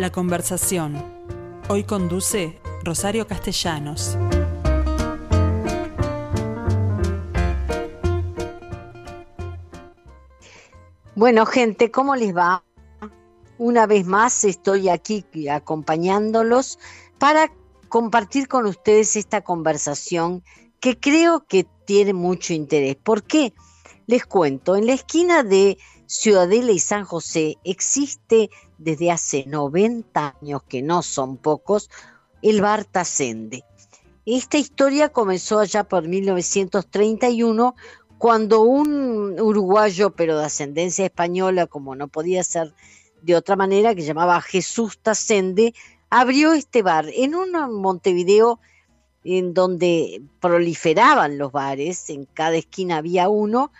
La conversación. Hoy conduce Rosario Castellanos. Bueno, gente, ¿cómo les va? Una vez más estoy aquí acompañándolos para compartir con ustedes esta conversación que creo que tiene mucho interés. ¿Por qué? Les cuento, en la esquina de Ciudadela y San José existe desde hace 90 años, que no son pocos, el bar Tasende. Esta historia comenzó allá por 1931 cuando un uruguayo, pero de ascendencia española, como no podía ser de otra manera, que llamaba Jesús Tasende, abrió este bar en un Montevideo en donde proliferaban los bares, en cada esquina había uno,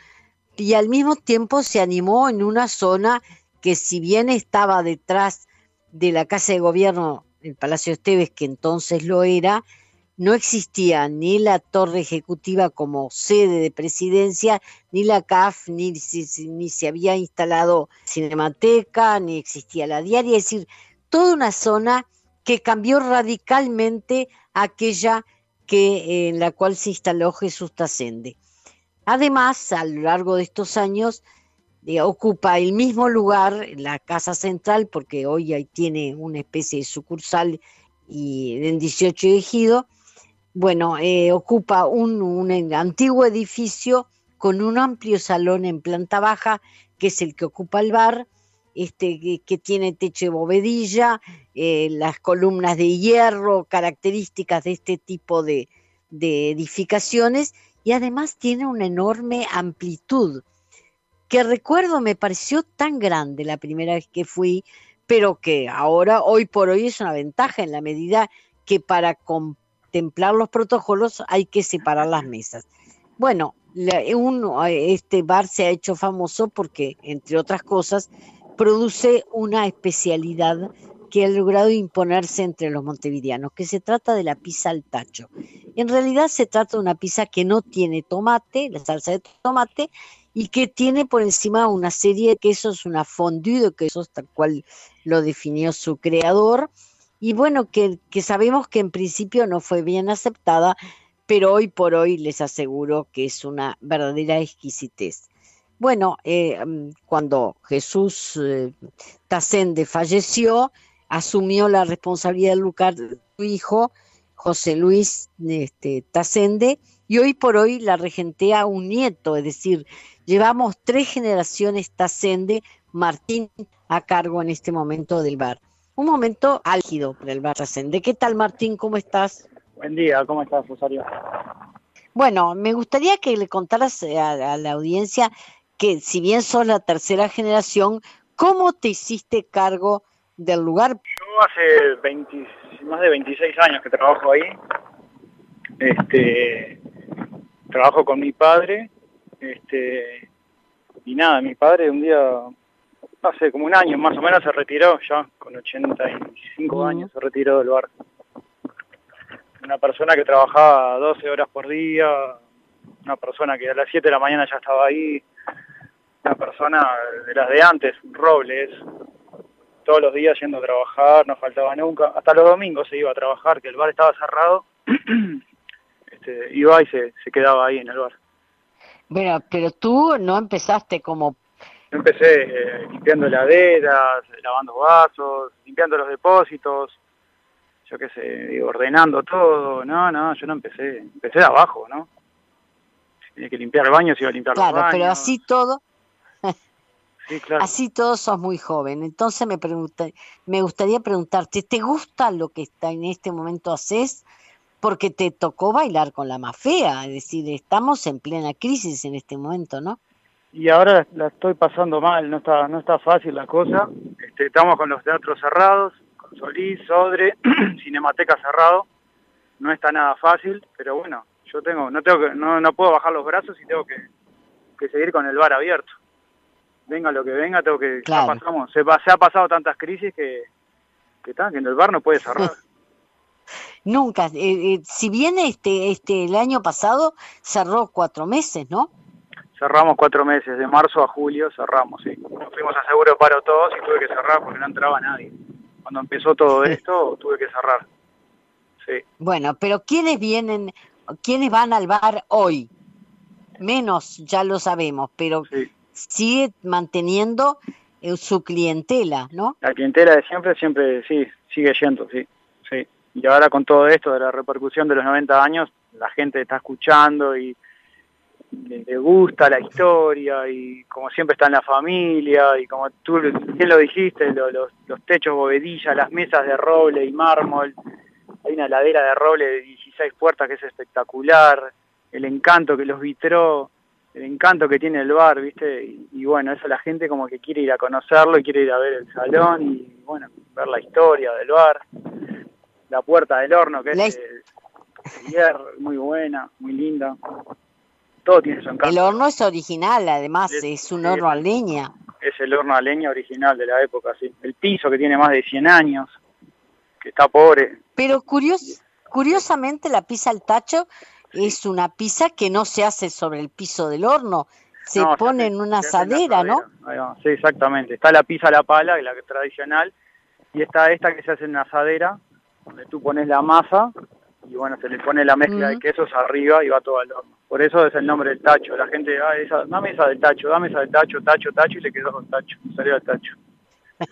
y al mismo tiempo se animó en una zona que si bien estaba detrás de la Casa de Gobierno, el Palacio Esteves, que entonces lo era, no existía ni la torre ejecutiva como sede de presidencia, ni la CAF, ni, se había instalado Cinemateca, ni existía la diaria, es decir, toda una zona que cambió radicalmente aquella que, en la cual se instaló Jesús Tacende. Además, a lo largo de estos años, ocupa el mismo lugar, la Casa Central, porque hoy ahí tiene una especie de sucursal y en 18 ejido, bueno, eh, ocupa un, antiguo edificio con un amplio salón en planta baja, que es el que ocupa el bar, este, que, tiene techo de bovedilla, eh, las columnas de hierro, características de este tipo de edificaciones, y además tiene una enorme amplitud que recuerdo me pareció tan grande la primera vez que fui, pero que ahora, hoy por hoy, es una ventaja en la medida que para contemplar los protocolos hay que separar las mesas. Bueno, este bar se ha hecho famoso porque, entre otras cosas, produce una especialidad que ha logrado imponerse entre los montevideanos, que se trata de la pizza al tacho. En realidad se trata de una pizza que no tiene tomate, la salsa de tomate, y que tiene por encima una serie de quesos, una fondue de quesos, tal cual lo definió su creador, y bueno, que, sabemos que en principio no fue bien aceptada, pero hoy por hoy les aseguro que es una verdadera exquisitez. Bueno, eh, mm, cuando Jesús eh, Tacende falleció, asumió la responsabilidad del lugar su hijo, José Luis este, Tacende, y hoy por hoy la regentea un nieto, es decir, llevamos tres generaciones Tacende, Martín a cargo en este momento del bar. Un momento álgido para el bar Tacende. ¿Qué tal Martín? ¿Cómo estás? Buen día, ¿cómo estás Rosario? Bueno, me gustaría que le contaras a, la audiencia que si bien sos la tercera generación, ¿cómo te hiciste cargo del lugar? Yo hace más de 26 años que trabajo ahí. Este, trabajo con mi padre, este, y nada, mi padre un día, hace como un año más o menos se retiró ya, con 85 años se retiró del bar. Una persona que trabajaba 12 horas por día, una persona que a las 7 de la mañana ya estaba ahí, una persona de las de antes, Robles, todos los días yendo a trabajar, no faltaba nunca, hasta los domingos se iba a trabajar, que el bar estaba cerrado Este, iba y se, quedaba ahí en el bar. Bueno, pero tú no empezaste como... Yo empecé eh, limpiando heladeras, lavando vasos, limpiando los depósitos, yo qué sé, ordenando todo. No, no, yo no empecé, empecé de abajo, ¿no? Tenía que limpiar el baño, se iba a limpiar claro, los baños. pero así todo... Sí, claro. Así todos sos muy joven. Entonces me, me gustaría preguntarte, ¿te gusta lo que está en este momento haces? Porque te tocó bailar con la más fea, es decir, estamos en plena crisis en este momento, ¿no? Y ahora la estoy pasando mal, no está, no está fácil la cosa. Este, estamos con los teatros cerrados, con Solís, Sodre, Cinemateca cerrado. No está nada fácil, pero bueno, yo tengo, no tengo que, no, no puedo bajar los brazos y tengo que, que seguir con el bar abierto. Venga lo que venga, tengo que claro. pasamos, se, se, ha pasado tantas crisis que, que, que el bar no puede cerrar. Nunca, eh, eh, si bien este, este, el año pasado cerró cuatro meses, ¿no? Cerramos cuatro meses, de marzo a julio cerramos, sí. Nos fuimos a seguro paro todos y tuve que cerrar porque no entraba nadie. Cuando empezó todo esto, tuve que cerrar. Sí. Bueno, pero ¿quiénes vienen, quiénes van al bar hoy? Menos, ya lo sabemos, pero sigue manteniendo eh, su clientela, ¿no? La clientela de siempre, siempre, sí, sigue yendo, sí, sí. Y ahora con todo esto de la repercusión de los 90 años, la gente está escuchando y le, gusta la historia y como siempre está en la familia y como tú bien lo dijiste, los, los techos bovedilla, las mesas de roble y mármol, hay una ladera de roble de 16 puertas que es espectacular, el encanto que los vitró, el encanto que tiene el bar, ¿viste? Y, bueno, eso la gente como que quiere ir a conocerlo y quiere ir a ver el salón y bueno, ver la historia del bar, la puerta del horno que es muy buena, muy linda. Todo tiene su encanto. El horno es original, además, es, un horno a leña. Es el horno a leña original de la época, sí. El piso que tiene más de 100 años, que está pobre. Pero curios, curiosamente la pizza al tacho es una pizza que no se hace sobre el piso del horno, se pone en una asadera, ¿no? Sí, exactamente. Está la pizza a la pala, la tradicional, y está esta que se hace en una asadera, donde tú pones la masa y bueno, se le pone la mezcla de quesos arriba y va todo al horno. Por eso es el nombre del tacho. La gente, ah, esa, dame esa del tacho, dame esa del tacho, tacho, tacho, y le quedó con tacho, salió el tacho.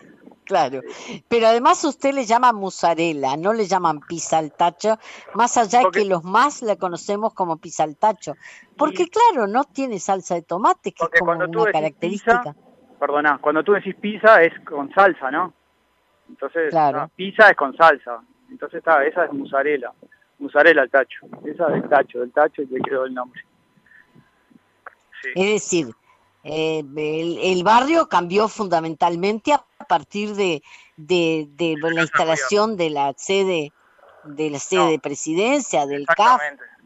Claro, pero además usted le llama musarela, no le llaman pizza al tacho, más allá de que los más la conocemos como pizza al tacho, porque claro, no tiene salsa de tomate, que es como una característica. perdona, cuando tú decís pizza es con salsa, ¿no? Entonces, claro. pizza es con salsa, entonces está, esa es musarela musarela al tacho. Esa del tacho, del tacho y le quedó el nombre. Es decir, eh, el, barrio cambió fundamentalmente a partir de, de, la instalación de la sede de la sede de presidencia, del CAF.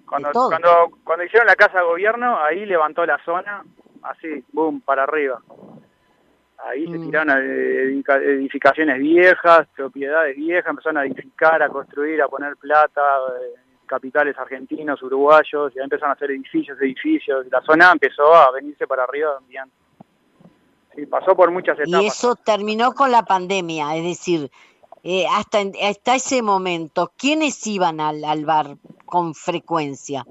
Cuando, cuando, cuando hicieron la casa de gobierno, ahí levantó la zona, así, boom, para arriba. Ahí se mm. tiraron edificaciones viejas, propiedades viejas, empezaron a edificar, a construir, a poner plata, eh, capitales argentinos, uruguayos, ya empezaron a hacer edificios, edificios, la zona empezó a venirse para arriba también. Sí, pasó por muchas etapas. Y eso terminó con la pandemia, es decir, eh, hasta, hasta ese momento, ¿quiénes iban al, al bar con frecuencia?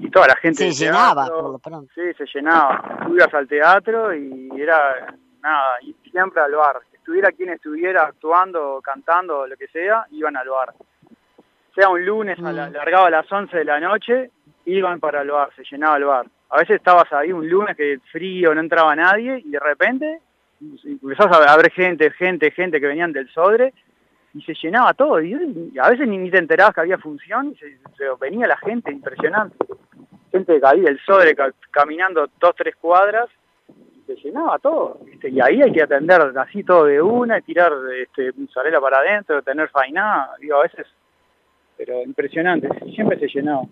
Y toda la gente. Se llenaba, por lo pronto. Sí, se llenaba. Ibas al teatro y era nada, y siempre al bar. Estuviera quien estuviera actuando, cantando, lo que sea, iban al bar. Sea un lunes, a la, mm. largaba a las 11 de la noche, iban para el bar, se llenaba el bar. A veces estabas ahí un lunes que frío, no entraba nadie, y de repente empezás a ver gente, gente, gente que venían del Sodre, y se llenaba todo, y, a veces ni, te enterabas que había función, y se, venía la gente, impresionante. Gente que había del Sodre caminando dos, tres cuadras, se llenaba todo, y ahí hay que atender así todo de una, y tirar este, para adentro, tener fainada, digo, a veces, pero impresionante, siempre se llenaba.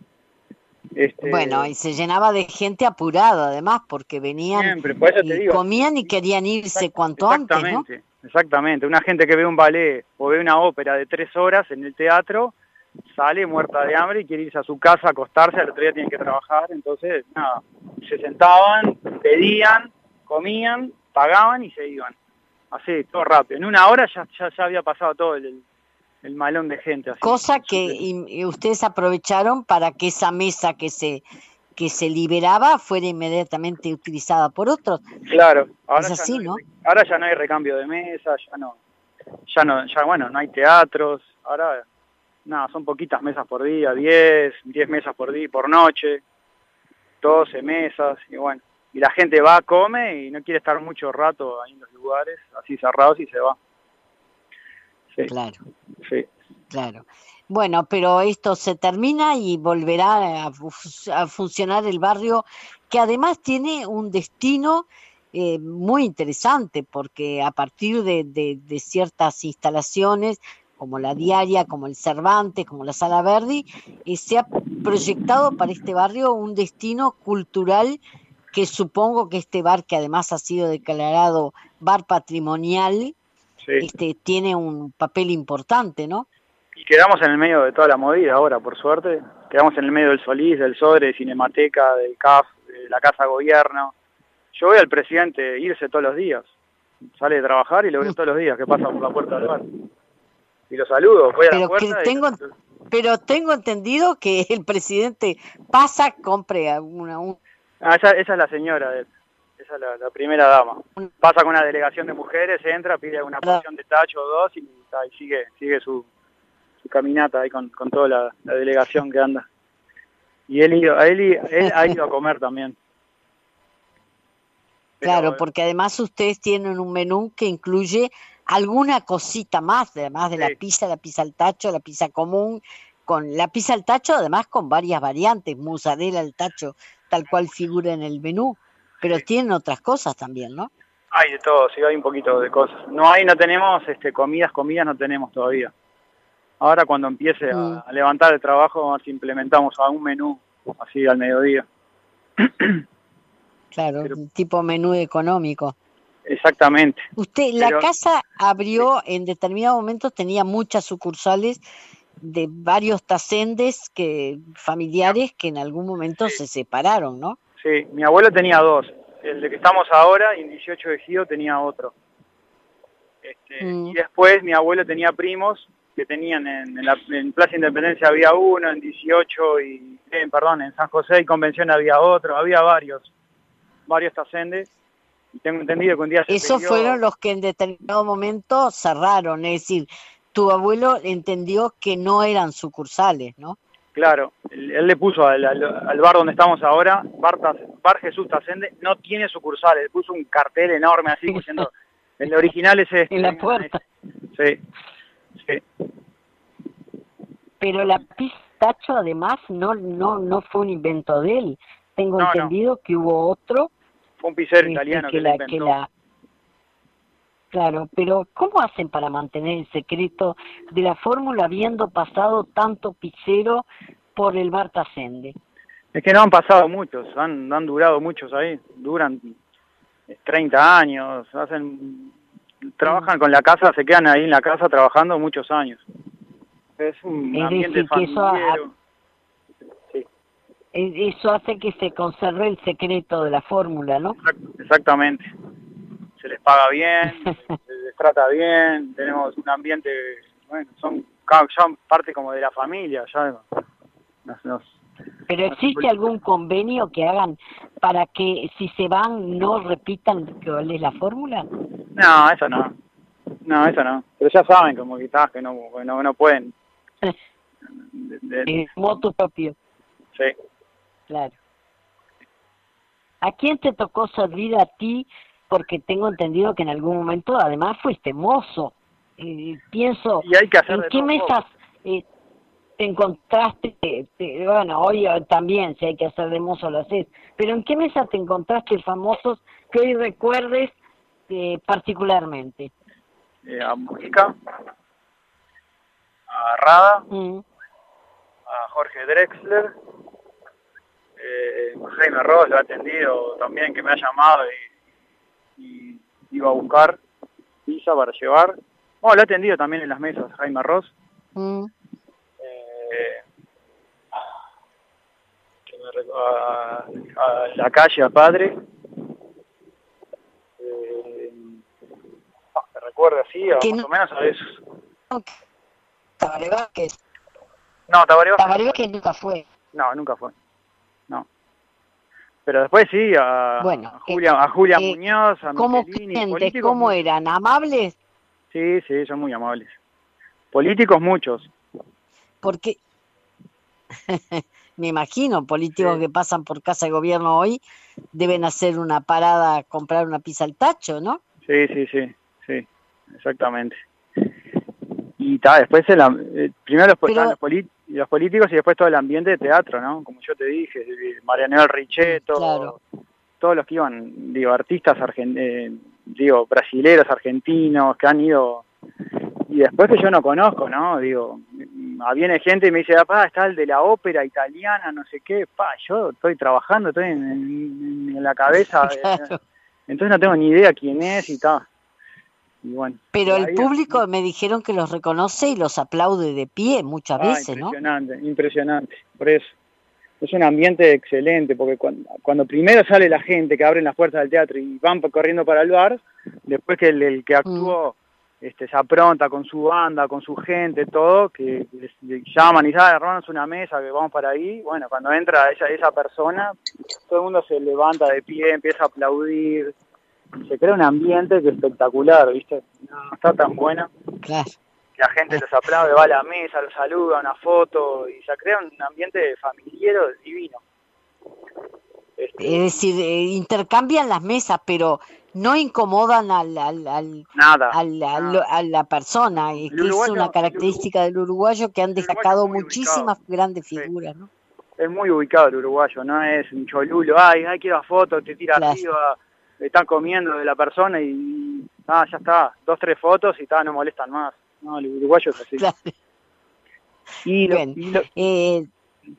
Este, bueno, y se llenaba de gente apurada además, porque venían y comían y querían irse cuanto antes, ¿no? Exactamente, una gente que ve un ballet o ve una ópera de tres horas en el teatro, sale muerta de hambre y quiere irse a su casa a acostarse, al otro día tiene que trabajar, entonces, nada, se sentaban, pedían, comían, pagaban y se iban. Así, todo rápido. En una hora ya, ya, había pasado todo el, malón de gente. Cosa que ustedes aprovecharon para que esa mesa que se que se liberaba fuera inmediatamente utilizada por otros. Claro, ahora, ya así, no, ahora ya no hay recambio de mesa, ya no, ya no, ya bueno, no hay teatros, ahora nada, son poquitas mesas por día, 10, 10 mesas por día, por noche, 12 mesas, y bueno, y la gente va, come y no quiere estar mucho rato ahí en los lugares, así cerrados y se va. Claro. Sí. Claro. Bueno, pero esto se termina y volverá a, funcionar el barrio, que además tiene un destino eh, muy interesante, porque a partir de, ciertas instalaciones, como la diaria, como el Cervantes, como la Sala Verdi, eh, se ha proyectado para este barrio un destino cultural que supongo que este bar, que además ha sido declarado bar patrimonial, este, tiene un papel importante, ¿no? Y quedamos en el medio de toda la movida ahora, por suerte. Quedamos en el medio del Solís, del Sodre, de Cinemateca, del CAF, de la Casa Gobierno. Yo veo al presidente irse todos los días. Sale de trabajar y lo veo todos los días que pasa por la puerta del bar. y lo saludo, voy a la Pero, que puerta y- tengo, pero tengo entendido que el presidente pasa, compre alguna, un- Ah, esa, esa es la señora de él. Esa es la, la primera dama. Pasa con una delegación de mujeres, entra, pide una porción de tacho o dos y, sigue sigue su, su caminata ahí con, con toda la, la delegación que anda. Y él, ido- él, ha ido a comer también. Pero, Claro, porque además ustedes tienen un menú que incluye alguna cosita más, además de la pizza, la pizza al tacho, la pizza común, con la pizza al tacho, además con varias variantes, mozzarella al tacho, tal cual figura en el menú, pero Sí. tienen otras cosas también, ¿no? Hay de todo, sí, hay un poquito de cosas. No hay, no tenemos este, comidas, comidas no tenemos todavía. Ahora cuando empiece a, Mm. a levantar el trabajo, vamos a ver si implementamos algún menú así al mediodía. Claro, Pero- tipo menú económico. Exactamente. Usted, la Pero- casa abrió en determinados momentos, tenía muchas sucursales de varios tacendes que familiares que en algún momento se separaron, ¿no? Sí, mi abuelo tenía dos. El de que estamos ahora y en 18 de Gido tenía otro. Este, Mm. Y después mi abuelo tenía primos que tenían en, en la en Plaza Independencia había uno, en 18 y, eh, perdón, en San José y Convención había otro, había varios, varios tacendes. Y tengo entendido que un día se Esos fueron los que en determinado momento cerraron, es decir, tu abuelo entendió que no eran sucursales, ¿no? Claro, él, le puso al, al- al bar donde estamos ahora, Bar, Bar Jesús Tacende, no tiene sucursales, le puso un cartel enorme así diciendo, el original es este. En la puerta. Sí, sí, Pero la pistacho además no no no fue un invento de él. Tengo No, no. entendido que hubo otro fue un pizzero este, italiano que que, la que la Claro, pero ¿cómo hacen para mantener el secreto de la fórmula habiendo pasado tanto pizzero por el bar Tacende? Es que no han pasado muchos, han, han durado muchos ahí, duran eh, 30 años, hacen trabajan con la casa, se quedan ahí en la casa trabajando muchos años. Es un Es ambiente decir, eso ha-. Sí, Eso hace que se conserve el secreto de la fórmula, ¿no? exact- exactamente. Se les paga bien, se les trata bien, tenemos un ambiente, bueno, son son parte como de la familia, ya nos- nos- Pero ¿existe algún convenio que hagan para que si se van no repitan cuál es la fórmula? No, eso no. No, eso no. Pero ya saben como quizás que no, que no, no pueden. De- de- moto propio, sí. claro. ¿A quién te tocó servir a ti? Porque tengo entendido que en algún momento además fuiste mozo. Eh, pienso, Y hay que hacer ¿en qué mesas eh, te encontraste? te- bueno, hoy eh, también, si hay que hacer de mozo lo haces, pero ¿en qué mesa te encontraste famosos que hoy recuerdes eh, particularmente? Eh, a Mujica, a Rada, Mm. a Jorge Drexler, eh, Jaime Ross lo ha atendido también, que me ha llamado y, y iba a buscar pizza para llevar. Bueno, lo ha atendido también en las mesas, Jaime Ross. Mm. Eh, que me a, a la calle a padre. Eh, ah, me recuerda así, a- más no- o menos a esos. Tabaré Vázquez. No, Tabaré Vázquez Tabaré Vázquez nunca fue. No, nunca fue. Pero después sí, a, Bueno, a Julia, a Julia eh, Muñoz, a ¿Cómo Michelini, políticos ¿Cómo eran? ¿Amables? Sí, sí, son muy amables. Políticos muchos. Porque me imagino políticos Sí. que pasan por casa de gobierno hoy deben hacer una parada a comprar una pizza al tacho, ¿no? Sí, sí, sí, sí, exactamente. Y ta, después el, eh, primero los, Pero- están los, los políticos y después todo el ambiente de teatro, ¿no? Como yo te dije, Marianel Richetto, Claro. todos los que iban, digo, artistas eh, digo, brasileros, argentinos, que han ido, y después que yo no conozco, ¿no? Digo, mm, ah, viene gente y me dice, papá, está el de la ópera italiana, no sé qué, pa, yo estoy trabajando, estoy en, en- en la cabeza, eh, Claro. entonces no tengo ni idea quién es y tal. Y bueno. Pero el público me dijeron que los reconoce y los aplaude de pie muchas Ah, veces, ¿no? impresionante, impresionante, por eso. Es un ambiente excelente, porque cuando, cuando primero sale la gente que abren las puertas del teatro y van corriendo para el bar, después que el, el que actuó este, se apronta con su banda, con su gente, todo, que les, llaman y saben, hermanos, una mesa, que vamos para ahí. Bueno, cuando entra esa, esa persona, todo el mundo se levanta de pie, empieza a aplaudir. Se crea un ambiente que es espectacular, ¿viste? No, está tan bueno. Claro. La gente los aplaude, va a la mesa, los saluda, una foto, y se crea un ambiente familiar divino. Este, es decir, eh, intercambian las mesas, pero no incomodan al, al, al, nada, a la persona, que es una característica del uruguayo que han destacado muchísimas grandes figuras, ¿no? Es muy ubicado el uruguayo, no es un cholulo, ay, ay, quiero foto, te tira arriba, están comiendo de la persona y, ah, ya está, dos, tres fotos y está, no molestan más. No, el uruguayo es así. Y, eh,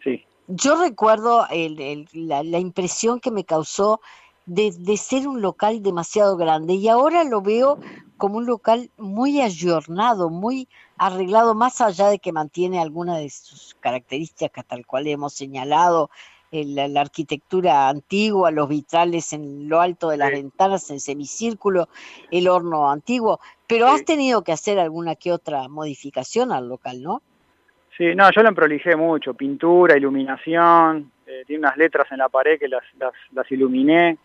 sí. Yo recuerdo el, la, la impresión que me causó de, ser un local demasiado grande y ahora lo veo como un local muy ayornado, muy arreglado, más allá de que mantiene algunas de sus características tal cual hemos señalado, la, arquitectura antigua, los vitrales en lo alto de las ventanas en semicírculo, el horno antiguo, pero has tenido que hacer alguna que otra modificación al local, ¿no? Sí, no, yo lo emprolijé mucho, pintura, iluminación, eh, tiene unas letras en la pared que las, las, las iluminé,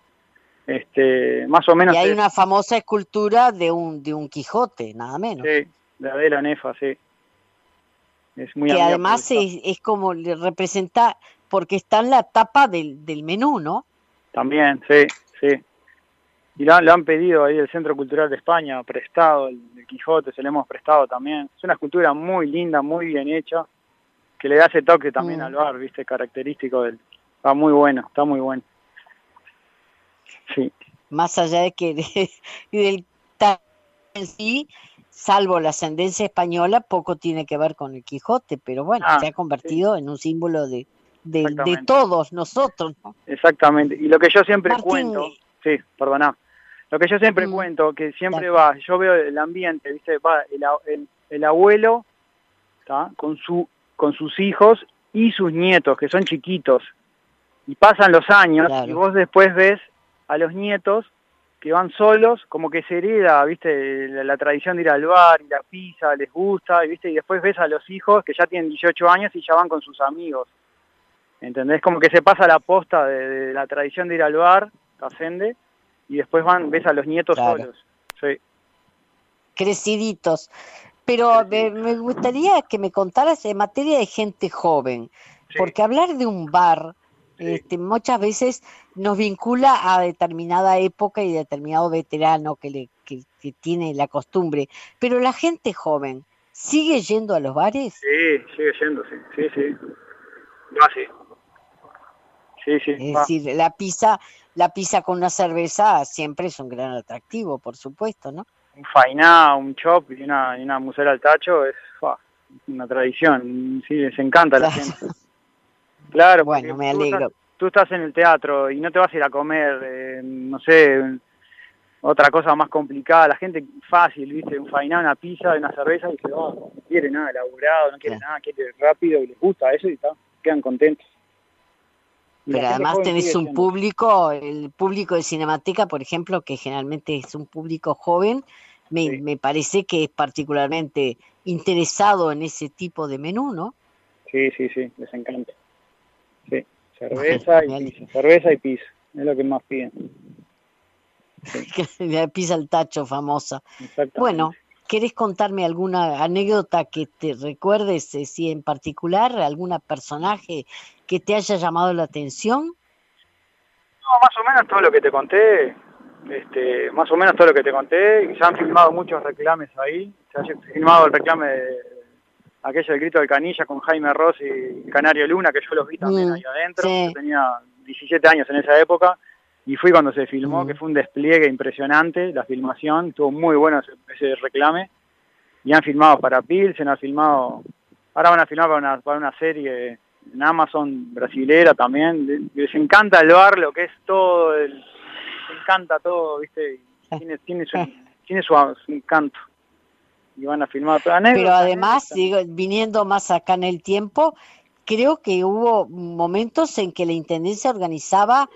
este, más o menos. Y hay una famosa escultura de un, de un Quijote, nada menos. Sí, de Adela Nefa, sí. Es muy que además es, es, como le representa, porque está en la tapa del, del menú, ¿no? También, sí, sí. Y lo, han pedido ahí el Centro Cultural de España, prestado, el, Quijote, se le hemos prestado también. Es una escultura muy linda, muy bien hecha, que le da ese toque también mm. al bar, viste, característico del... Está muy bueno, está muy bueno. Sí. Más allá de que del en sí, salvo la ascendencia española, poco tiene que ver con el Quijote, pero bueno, ah, se ha convertido en un símbolo de, de, todos nosotros. Exactamente. Y lo que yo siempre cuento, sí, perdona, lo que yo siempre mm. cuento, que siempre va, yo veo el ambiente, ¿viste? Va el, el, abuelo con su con sus hijos y sus nietos, que son chiquitos, y pasan los años, y vos después ves a los nietos que van solos, como que se hereda, viste, la, tradición de ir al bar, y la pizza, les gusta, y viste, y después ves a los hijos que ya tienen 18 años y ya van con sus amigos. ¿Entendés? Como que se pasa la posta de, la tradición de ir al bar, ascende, y después van, ves a los nietos solos. Sí. Creciditos. Pero me, gustaría que me contaras en materia de gente joven, porque hablar de un bar este, muchas veces nos vincula a determinada época y determinado veterano que, le, que, tiene la costumbre. Pero la gente joven, ¿sigue yendo a los bares? Sí, sigue yendo, sí, sí, sí. Va, sí. Sí, sí. Es decir, la pizza, la pizza con una cerveza siempre es un gran atractivo, por supuesto, ¿no? Un fainá, un chop y una, y una musela al tacho es una tradición. Sí, les encanta a la gente. Claro, bueno, me alegro. Tú estás, en el teatro y no te vas a ir a comer, eh, no sé, otra cosa más complicada. La gente fácil, ¿viste? Un fainá, una pizza, una cerveza y se va. No quiere nada elaborado, no quiere nada, quiere rápido y les gusta eso y está, quedan contentos. Pero además tenés un público, el público de Cinemateca, por ejemplo, que generalmente es un público joven, me, me parece que es particularmente interesado en ese tipo de menú, ¿no? Sí, sí, sí, les encanta. Sí, cerveza y pizza, cerveza y pizza, es lo que más piden. La pizza al tacho famosa. Bueno, ¿querés contarme alguna anécdota que te recuerdes, eh, si en particular, alguna personaje que te haya llamado la atención? No, más o menos todo lo que te conté, este, más o menos todo lo que te conté, ya han filmado muchos reclames ahí, se ha filmado el reclame de, aquello del grito del canilla con Jaime Ross y Canario Luna, que yo los vi también mm, ahí adentro, yo tenía 17 años en esa época, y fui cuando se filmó, que fue un despliegue impresionante, la filmación, estuvo muy bueno ese, reclame, y han filmado para Pilsen, han filmado, ahora van a filmar para una, para una serie en Amazon brasilera también, les encanta el bar, lo que es todo, el, les encanta todo, viste, tiene, tiene, su, tiene su encanto. Y van a filmar Pero además, viniendo más acá en el tiempo, creo que hubo momentos en que la Intendencia organizaba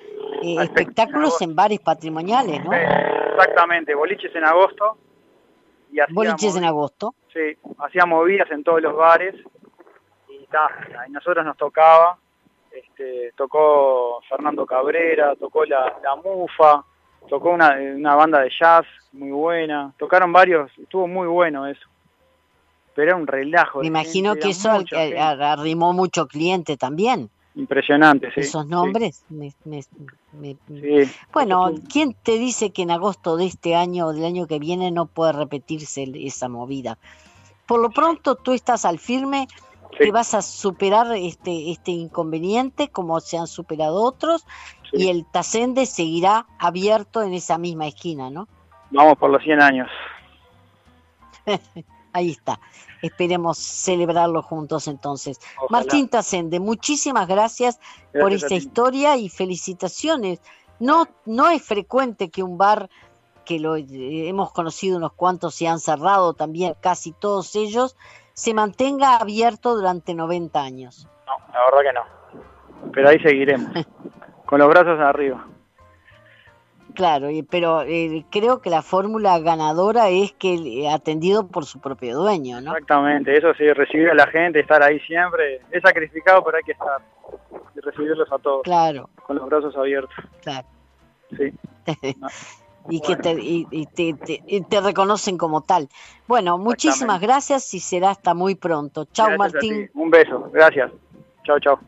eh, espectáculos en bares patrimoniales, ¿no? exactamente, boliches en agosto, y Boliches en agosto. Sí, hacía movidas en todos los bares y ta, a nosotros nos tocaba, este, tocó Fernando Cabrera, tocó la, la Mufa, tocó una, una banda de jazz muy buena, tocaron varios, estuvo muy bueno eso. Pero era un relajo. Me imagino gente, que eso arrimó mucho cliente también. Impresionante, sí. Esos sí, nombres. me- me- me- sí. Bueno, ¿quién te dice que en agosto de este año o del año que viene no puede repetirse esa movida? Por lo pronto tú estás al firme, sí, que vas a superar este, este inconveniente como se han superado otros sí. y el Tacende seguirá abierto en esa misma esquina, ¿no? Vamos por los 100 años. Ahí está. Esperemos celebrarlo juntos entonces. Ojalá. Martín Tacende, muchísimas gracias, por Gracias a esta historia y felicitaciones. No, no es frecuente que un bar que lo eh, hemos conocido unos cuantos y han cerrado también casi todos ellos, se mantenga abierto durante 90 años. No, la verdad que no. Pero ahí seguiremos. Con los brazos arriba. Claro, pero eh, creo que la fórmula ganadora es que eh, atendido por su propio dueño, ¿no? Exactamente, eso sí, recibir a la gente, estar ahí siempre. Es sacrificado, pero hay que estar. Y recibirlos a todos, Claro, con los brazos abiertos. claro. Sí. y que te, y, y te, te- y te reconocen como tal. Bueno, muchísimas gracias y será hasta muy pronto. Chao Martín. Un beso, gracias. Chao, chao.